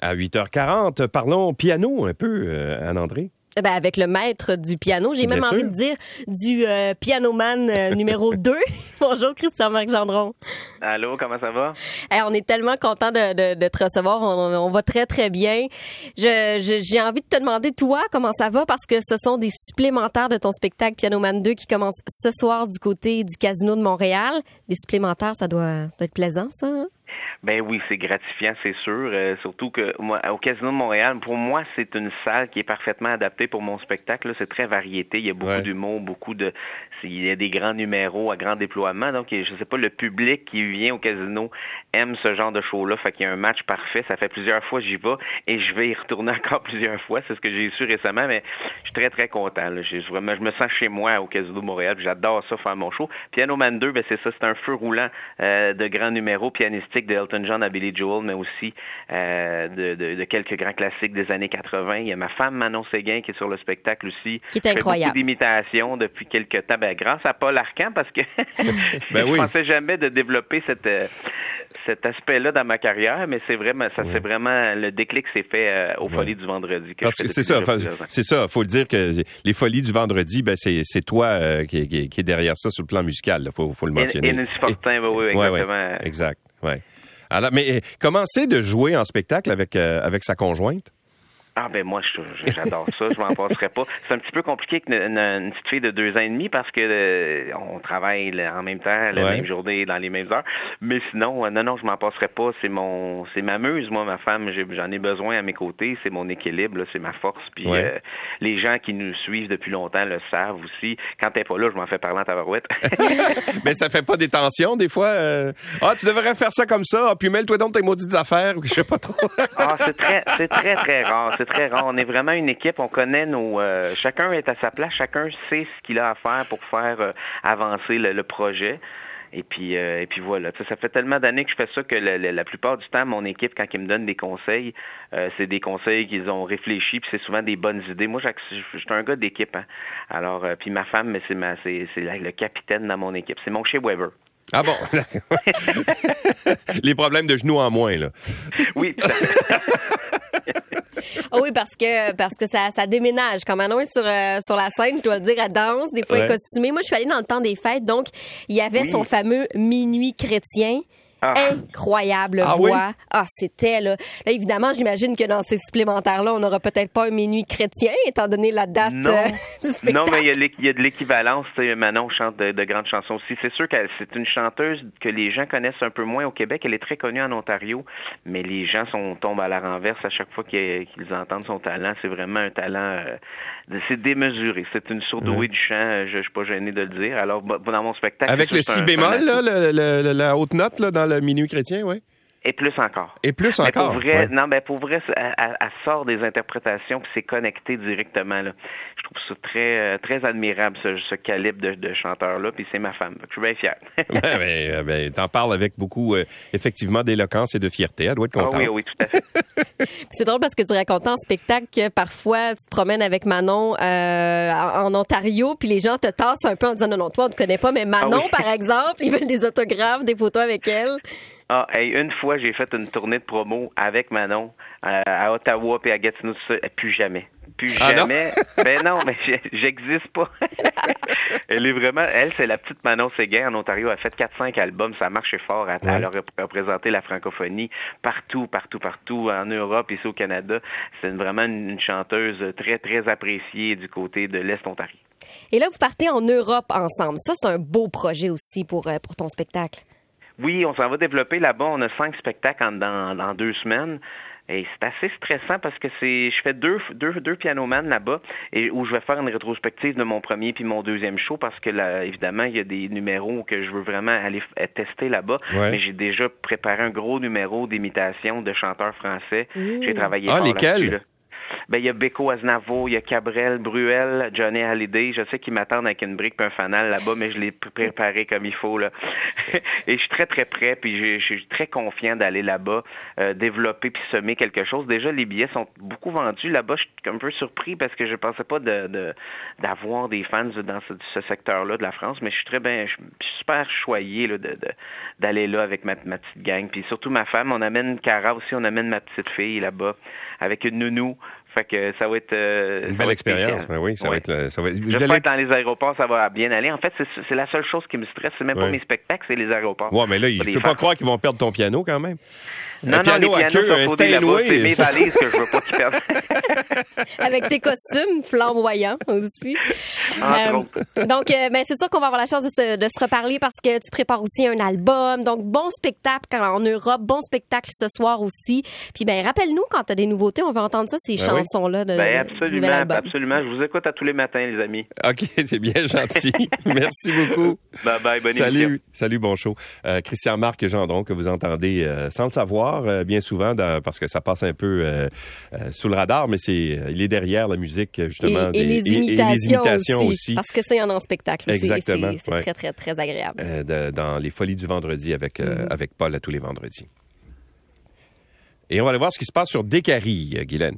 À 8h40, parlons piano un peu, euh, Anne-André. Eh ben, avec le maître du piano. J'ai même envie de dire du euh, pianoman euh, numéro 2. Bonjour, Christian-Marc Gendron. Allô, comment ça va? on est tellement content de, de, te recevoir. On, va très, très bien. J'ai je, envie de te demander, toi, comment ça va? Parce que ce sont des supplémentaires de ton spectacle Pianoman 2 qui commence ce soir du côté du Casino de Montréal. Des supplémentaires, ça doit, ça doit être plaisant, ça? Hein? Ben oui, c'est gratifiant, c'est sûr. Euh, surtout que moi, au Casino de Montréal, pour moi, c'est une salle qui est parfaitement adaptée pour mon spectacle. C'est très variété. Il y a beaucoup d'humour, beaucoup de. Il y a des grands numéros à grand déploiement. Donc, je sais pas, le public qui vient au casino aime ce genre de show-là. Fait qu'il y a un match parfait. Ça fait plusieurs fois que j'y vais et je vais y retourner encore plusieurs fois. C'est ce que j'ai su récemment, mais je suis très, très content. Je, vraiment, je me sens chez moi au Casino de Montréal. J'adore ça, faire mon show. Piano Man 2, ben c'est ça, c'est un feu roulant euh, de grands numéros pianistiques de Elton John à Billy Joel, mais aussi euh, de, quelques grands classiques des années 80. Il y a ma femme Manon Séguin qui est sur le spectacle aussi. Qui est incroyable. Beaucoup d'imitations depuis quelques temps. Ben, grâce à Paul Arcan, parce que ben je ne pensais jamais de développer cette euh, cet aspect-là dans ma carrière, mais c'est vraiment, ça c'est vraiment le déclic s'est fait euh, aux Folies du vendredi. c'est ça, c'est ça. Faut le dire que les Folies du vendredi, ben c'est toi qui, qui, est derrière ça sur le plan musical. Il faut, faut, le mentionner. Et, et Fortin, oui, exactement. exact, ouais. Alors, mais comment c'est de jouer en spectacle avec, euh, avec sa conjointe? Ah ben moi j'adore ça, je m'en passerai pas. C'est un petit peu compliqué qu'une une, petite fille de deux ans et demi parce que euh, on travaille en même temps, la même journée, dans les mêmes heures. Mais sinon, euh, non, non, je m'en passerai pas. C'est mon c'est ma muse, moi, ma femme, j'en ai, besoin à mes côtés, c'est mon équilibre, c'est ma force. Puis euh, les gens qui nous suivent depuis longtemps le savent aussi. Quand t'es pas là, je m'en fais parler en tabarouette. Mais ça fait pas des tensions des fois? Ah, tu devrais faire ça comme ça, ah, puis mêle-toi donc tes maudites affaires, je sais pas trop. ah, c'est très, c'est très, très rare très rare. On est vraiment une équipe. On connaît nos. Euh, chacun est à sa place. Chacun sait ce qu'il a à faire pour faire euh, avancer le, projet. Et puis, euh, et puis voilà. Ça, fait tellement d'années que je fais ça que la, plupart du temps, mon équipe, quand ils me donnent des conseils, c'est des conseils qu'ils ont réfléchi, puis c'est souvent des bonnes idées. Moi, je suis un gars d'équipe. Hein. Alors, puis ma femme, mais c'est ma, c'est, le capitaine dans mon équipe. C'est mon chez Weber. Ah bon? Les problèmes de genoux en moins, là. Oui. oh oui, parce que parce que ça, ça déménage. Quand Manon est sur, euh, sur la scène, je dois le dire, elle danse, des fois elle est costumée. Moi, je suis allée dans le temps des fêtes, donc il y avait son fameux minuit chrétien. Ah. Incroyable ah voix. Ah, c'était là. Là, évidemment, j'imagine que dans ces supplémentaires-là, on n'aura peut-être pas un minuit chrétien, étant donné la date non. Euh, du spectacle. Non, mais il y a, de l'équivalence. Manon chante de, grandes chansons aussi. C'est sûr qu'elle c'est une chanteuse que les gens connaissent un peu moins au Québec. Elle est très connue en Ontario, mais les gens sont tombent à la renverse à chaque fois qu'ils entendent son talent. C'est vraiment un talent. Euh, c'est démesuré. C'est une sourdouée du chant. Je, ne suis pas gêné de le dire. Alors, dans mon spectacle. Avec le si bémol, là, la haute note là, dans le minuit chrétien, oui? Et plus encore. Et plus encore. pour vrai, Non, mais pour vrai, elle, sort des interprétations puis c'est connecté directement. Là. Je trouve ça très, euh, très admirable, ce, calibre de, chanteur-là. Puis c'est ma femme. Je suis bien fier. ouais, mais, euh, ben, t'en parles avec beaucoup, euh, effectivement, d'éloquence et de fierté. Elle doit être contente. Ah oui, oui, tout à fait. c'est drôle parce que tu racontes en spectacle que parfois tu te promènes avec Manon en, Ontario, puis les gens te tassent un peu en disant non, non, toi, on ne te connaît pas, mais ah Manon, par exemple, ils veulent des autographes, des photos avec elle. Ah, une fois, j'ai fait une tournée de promo avec Manon euh, à Ottawa et à Gatineau, plus jamais. Plus ah, jamais. ben non, mais j'existe pas. elle est vraiment, elle, c'est la petite Manon Séguin en Ontario. Elle a fait 4-5 albums, ça marche fort. Elle, a représenté la francophonie partout, partout, partout, en Europe, ici au Canada. C'est vraiment une, chanteuse très, très appréciée du côté de l'Est Ontario. Et là, vous partez en Europe ensemble. Ça, c'est un beau projet aussi pour, euh, pour ton spectacle. Oui, on s'en va développer là-bas. On a cinq spectacles dans, deux semaines. Et c'est assez stressant parce que c'est, je fais deux, deux, deux pianoman là-bas et où je vais faire une rétrospective de mon premier puis mon deuxième show parce que là, évidemment, il y a des numéros que je veux vraiment aller tester là-bas. Mais j'ai déjà préparé un gros numéro d'imitation de chanteurs français. J'ai travaillé ah, lesquels? Ben il y a Beko Aznavo, il y a Cabrel, Bruel, Johnny Hallyday. Je sais qu'ils m'attendent avec une brique et un fanal là-bas, mais je l'ai préparé comme il faut là. et je suis très très prêt, puis je, suis très confiant d'aller là-bas, euh, développer puis semer quelque chose. Déjà les billets sont beaucoup vendus là-bas. Je suis un peu surpris parce que je pensais pas de d'avoir des fans dans ce, secteur-là de la France, mais je suis très bien, je suis super choyé de, d'aller là avec ma, ma petite gang. Puis surtout ma femme, on amène Cara aussi, on amène ma petite fille là-bas avec une nounou. Fait que ça va être euh, une belle expérience. Ben oui, ça va être. Ça va être... Vous allez... dans les aéroports, ça va bien aller. En fait, c'est la seule chose qui me stresse. C'est même pas mes spectacles, c'est les aéroports. Ouais, mais là, je peux pas croire qu'ils vont perdre ton piano quand même. Non, non, piano les à queue, C'est mes valises que je veux pas qu'ils perdent. Avec tes costumes flamboyants aussi. Euh, donc, euh, ben, c'est sûr qu'on va avoir la chance de se, de se, reparler parce que tu prépares aussi un album. Donc, bon spectacle en Europe, bon spectacle ce soir aussi. Puis, ben, rappelle-nous quand tu as des nouveautés, on va entendre ça, ces ben chansons-là de, ben, absolument, Absolument, je vous écoute à tous les matins, les amis. OK, c'est bien gentil. Merci beaucoup. Bye bye, bonne Salut, salut, bon show. Euh, Christian Marc Gendron, que vous entendez sans le savoir bien souvent parce que ça passe un peu sous le radar, mais c'est il est derrière la musique, justement. Et, les, imitations aussi, Parce que c'est en spectacle. Exactement. C'est très, très, très agréable. dans les Folies du vendredi avec, mm-hmm. avec Paul à tous les vendredis. Et on va aller voir ce qui se passe sur Décari, Guylaine.